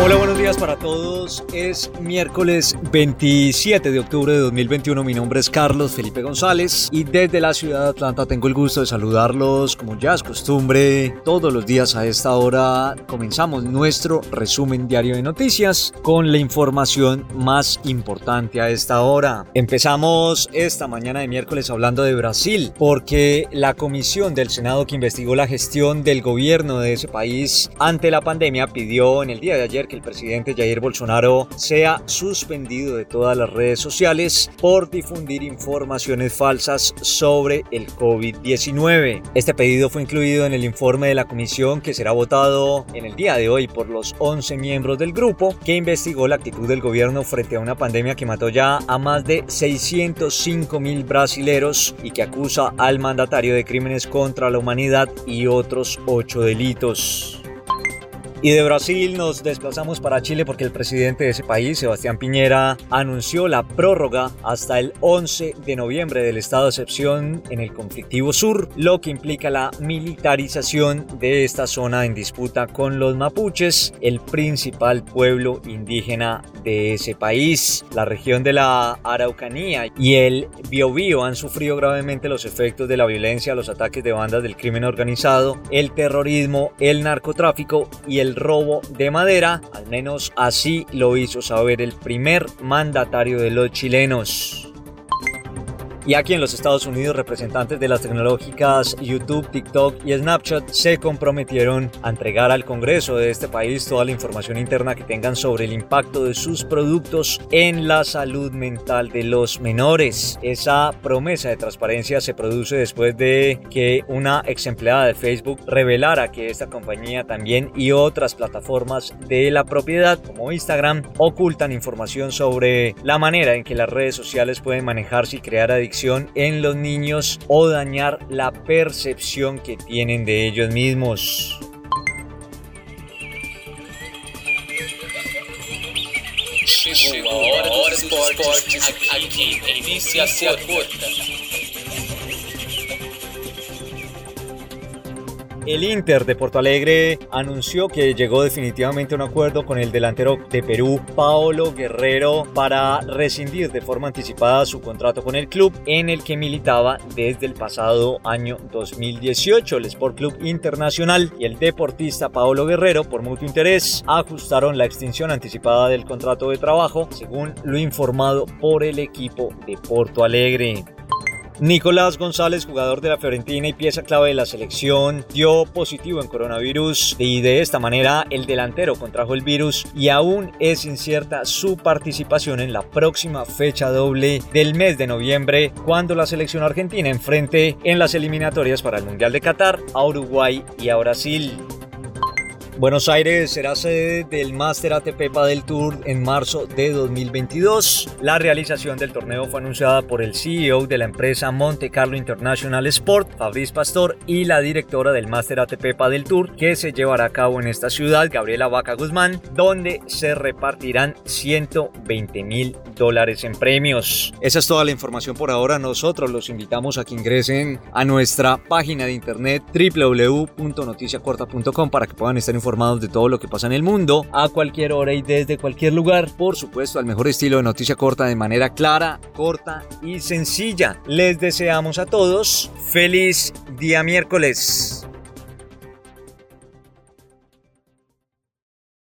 Hola, buenos días para todos. Es miércoles 27 de octubre de 2021. Mi nombre es Carlos Felipe González y desde la ciudad de Atlanta tengo el gusto de saludarlos como ya es costumbre. Todos los días a esta hora comenzamos nuestro resumen diario de noticias con la información más importante a esta hora. Empezamos esta mañana de miércoles hablando de Brasil porque la comisión del Senado que investigó la gestión del gobierno de ese país ante la pandemia pidió en el día de ayer que el presidente Jair Bolsonaro sea suspendido de todas las redes sociales por difundir informaciones falsas sobre el COVID-19. Este pedido fue incluido en el informe de la comisión que será votado en el día de hoy por los 11 miembros del grupo que investigó la actitud del gobierno frente a una pandemia que mató ya a más de 605 mil brasileros y que acusa al mandatario de crímenes contra la humanidad y otros ocho delitos. Y de Brasil nos desplazamos para Chile porque el presidente de ese país, Sebastián Piñera, anunció la prórroga hasta el 11 de noviembre del estado de excepción en el conflictivo sur, lo que implica la militarización de esta zona en disputa con los mapuches, el principal pueblo indígena de ese país. La región de la Araucanía y el Biobío han sufrido gravemente los efectos de la violencia, los ataques de bandas del crimen organizado, el terrorismo, el narcotráfico y el robo de madera, al menos así lo hizo saber el primer mandatario de los chilenos. Y aquí en los Estados Unidos, representantes de las tecnológicas YouTube, TikTok y Snapchat se comprometieron a entregar al Congreso de este país toda la información interna que tengan sobre el impacto de sus productos en la salud mental de los menores. Esa promesa de transparencia se produce después de que una ex empleada de Facebook revelara que esta compañía también y otras plataformas de la propiedad como Instagram ocultan información sobre la manera en que las redes sociales pueden manejarse y crear en los niños o dañar la percepción que tienen de ellos mismos. El Inter de Porto Alegre anunció que llegó definitivamente a un acuerdo con el delantero de Perú, Paolo Guerrero, para rescindir de forma anticipada su contrato con el club en el que militaba desde el pasado año 2018. El Sport Club Internacional y el deportista Paolo Guerrero, por mutuo interés, ajustaron la extinción anticipada del contrato de trabajo, según lo informado por el equipo de Porto Alegre. Nicolás González, jugador de la Fiorentina y pieza clave de la selección, dio positivo en coronavirus y de esta manera el delantero contrajo el virus y aún es incierta su participación en la próxima fecha doble del mes de noviembre cuando la selección argentina enfrente en las eliminatorias para el Mundial de Qatar a Uruguay y a Brasil. Buenos Aires será sede del Master ATP Padel Tour en marzo de 2022. La realización del torneo fue anunciada por el CEO de la empresa Monte Carlo International Sport, Fabrice Pastor, y la directora del Master ATP Padel Tour, que se llevará a cabo en esta ciudad, Gabriela Vaca Guzmán, donde se repartirán 120 mil dólares en premios. Esa es toda la información por ahora. Nosotros los invitamos a que ingresen a nuestra página de internet www.noticiacorta.com para que puedan estar informados de todo lo que pasa en el mundo a cualquier hora y desde cualquier lugar. Por supuesto, al mejor estilo de noticia corta de manera clara, corta y sencilla. Les deseamos a todos feliz día miércoles.